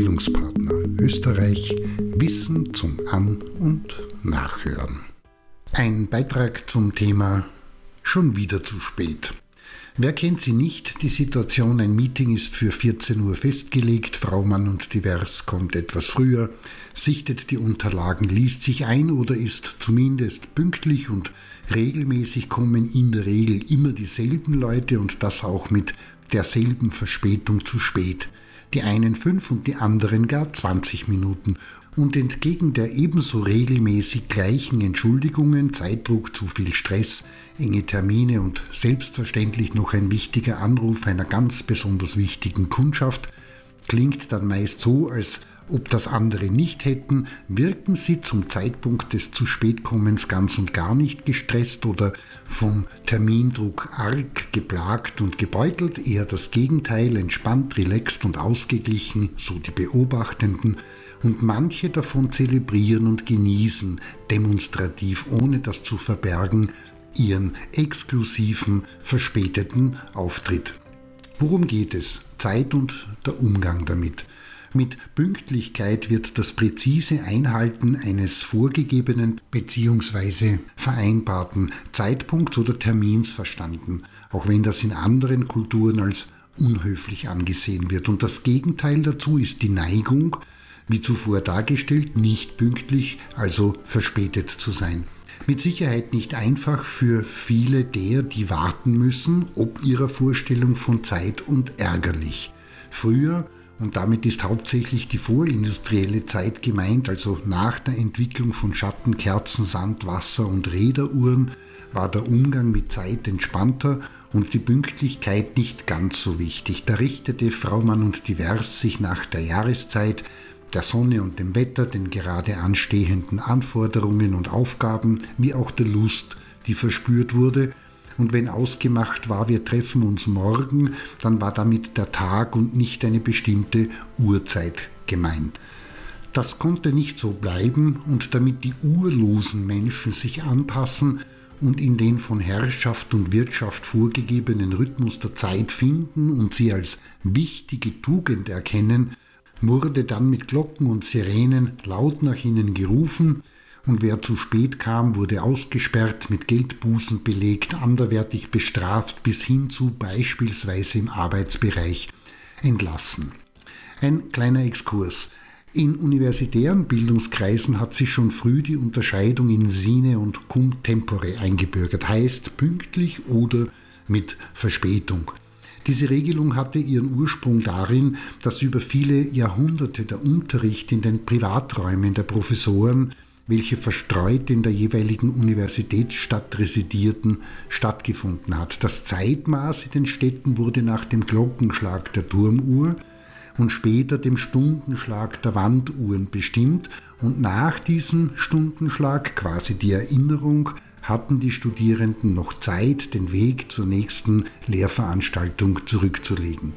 Bildungspartner Österreich Wissen zum An- und Nachhören. Ein Beitrag zum Thema Schon wieder zu spät. Wer kennt sie nicht? Die Situation, ein Meeting ist für 14 Uhr festgelegt, Frau Mann und Divers kommt etwas früher, sichtet die Unterlagen, liest sich ein oder ist zumindest pünktlich und regelmäßig kommen in der Regel immer dieselben Leute und das auch mit derselben Verspätung zu spät. Die einen fünf und die anderen gar 20 Minuten. Und entgegen der ebenso regelmäßig gleichen Entschuldigungen, Zeitdruck, zu viel Stress, enge Termine und selbstverständlich noch ein wichtiger Anruf einer ganz besonders wichtigen Kundschaft, klingt dann meist so, als ob das andere nicht hätten, wirken sie zum Zeitpunkt des zu spätkommens ganz und gar nicht gestresst oder vom Termindruck arg geplagt und gebeutelt, eher das Gegenteil, entspannt, relaxed und ausgeglichen, so die Beobachtenden, und manche davon zelebrieren und genießen, demonstrativ, ohne das zu verbergen, ihren exklusiven, verspäteten Auftritt. Worum geht es? Zeit und der Umgang damit. Mit Pünktlichkeit wird das präzise Einhalten eines vorgegebenen bzw. vereinbarten Zeitpunkts oder Termins verstanden, auch wenn das in anderen Kulturen als unhöflich angesehen wird. Und das Gegenteil dazu ist die Neigung, wie zuvor dargestellt, nicht pünktlich, also verspätet zu sein. Mit Sicherheit nicht einfach für viele der, die warten müssen, ob ihrer Vorstellung von Zeit und ärgerlich. Früher, und damit ist hauptsächlich die vorindustrielle Zeit gemeint, also nach der Entwicklung von Schatten, Kerzen, Sand, Wasser und Räderuhren, war der Umgang mit Zeit entspannter und die Pünktlichkeit nicht ganz so wichtig. Da richtete Frau Mann und Divers sich nach der Jahreszeit, der Sonne und dem Wetter, den gerade anstehenden Anforderungen und Aufgaben, wie auch der Lust, die verspürt wurde. Und wenn ausgemacht war, wir treffen uns morgen, dann war damit der Tag und nicht eine bestimmte Uhrzeit gemeint. Das konnte nicht so bleiben und damit die urlosen Menschen sich anpassen und in den von Herrschaft und Wirtschaft vorgegebenen Rhythmus der Zeit finden und sie als wichtige Tugend erkennen, wurde dann mit Glocken und Sirenen laut nach ihnen gerufen, und wer zu spät kam, wurde ausgesperrt, mit Geldbußen belegt, anderwertig bestraft bis hin zu beispielsweise im Arbeitsbereich entlassen. Ein kleiner Exkurs. In universitären Bildungskreisen hat sich schon früh die Unterscheidung in Sine und cum tempore eingebürgert, heißt pünktlich oder mit Verspätung. Diese Regelung hatte ihren Ursprung darin, dass über viele Jahrhunderte der Unterricht in den Privaträumen der Professoren, welche verstreut in der jeweiligen Universitätsstadt residierten, stattgefunden hat. Das Zeitmaß in den Städten wurde nach dem Glockenschlag der Turmuhr und später dem Stundenschlag der Wanduhren bestimmt und nach diesem Stundenschlag quasi die Erinnerung hatten die Studierenden noch Zeit, den Weg zur nächsten Lehrveranstaltung zurückzulegen.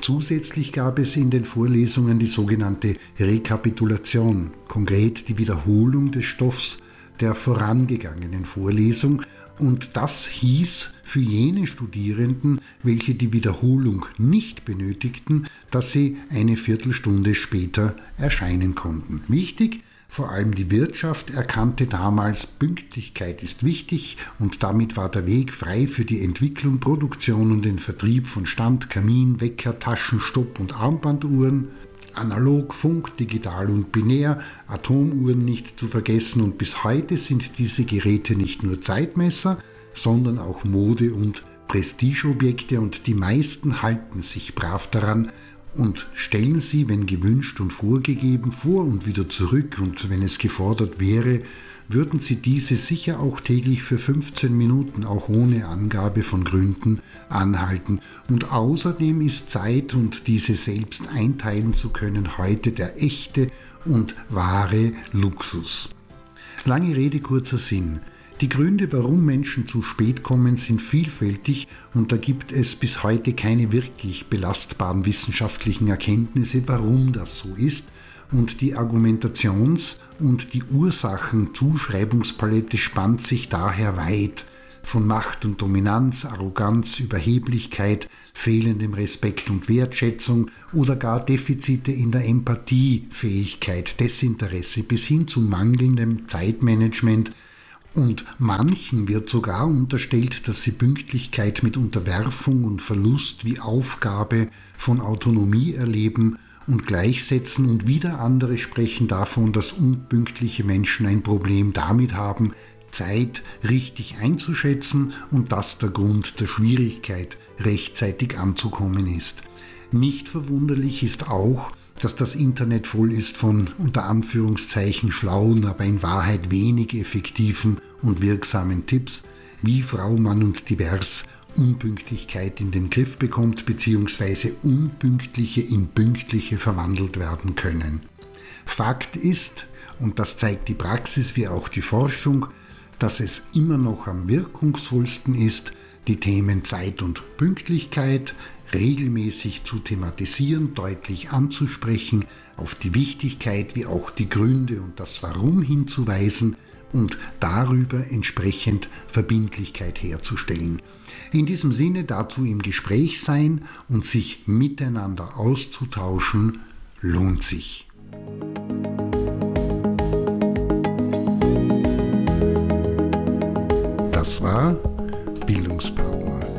Zusätzlich gab es in den Vorlesungen die sogenannte Rekapitulation, konkret die Wiederholung des Stoffs der vorangegangenen Vorlesung, und das hieß für jene Studierenden, welche die Wiederholung nicht benötigten, dass sie eine Viertelstunde später erscheinen konnten. Wichtig, vor allem die Wirtschaft erkannte damals, Pünktlichkeit ist wichtig und damit war der Weg frei für die Entwicklung, Produktion und den Vertrieb von Stand, Kamin, Wecker, Taschen, Stopp- und Armbanduhren, analog, Funk, digital und binär, Atomuhren nicht zu vergessen. Und bis heute sind diese Geräte nicht nur Zeitmesser, sondern auch Mode- und Prestigeobjekte. Und die meisten halten sich brav daran, und stellen sie, wenn gewünscht und vorgegeben, vor und wieder zurück und wenn es gefordert wäre, würden sie diese sicher auch täglich für 15 Minuten, auch ohne Angabe von Gründen, anhalten. Und außerdem ist Zeit und diese selbst einteilen zu können heute der echte und wahre Luxus. Lange Rede, kurzer Sinn. Die Gründe, warum Menschen zu spät kommen, sind vielfältig und da gibt es bis heute keine wirklich belastbaren wissenschaftlichen Erkenntnisse, warum das so ist. Und die Argumentations- und die Ursachenzuschreibungspalette spannt sich daher weit. von Macht und Dominanz, Arroganz, Überheblichkeit, fehlendem Respekt und Wertschätzung oder gar Defizite in der Empathiefähigkeit, Desinteresse bis hin zu mangelndem Zeitmanagement und manchen wird sogar unterstellt, dass sie Pünktlichkeit mit Unterwerfung und Verlust wie Aufgabe von Autonomie erleben und gleichsetzen und wieder andere sprechen davon, dass unpünktliche Menschen ein Problem damit haben, Zeit richtig einzuschätzen und das der Grund der Schwierigkeit, rechtzeitig anzukommen ist. Nicht verwunderlich ist auch, dass das Internet voll ist von unter Anführungszeichen schlauen, aber in Wahrheit wenig effektiven und wirksamen Tipps, wie Frau, Mann und Divers Unpünktlichkeit in den Griff bekommt bzw. Unpünktliche in Pünktliche verwandelt werden können. Fakt ist, und das zeigt die Praxis wie auch die Forschung, dass es immer noch am wirkungsvollsten ist, die Themen Zeit und Pünktlichkeit regelmäßig zu thematisieren, deutlich anzusprechen, auf die Wichtigkeit wie auch die Gründe und das Warum hinzuweisen und darüber entsprechend Verbindlichkeit herzustellen. In diesem Sinne dazu im Gespräch sein und sich miteinander auszutauschen, lohnt sich. Das war Bildungspartner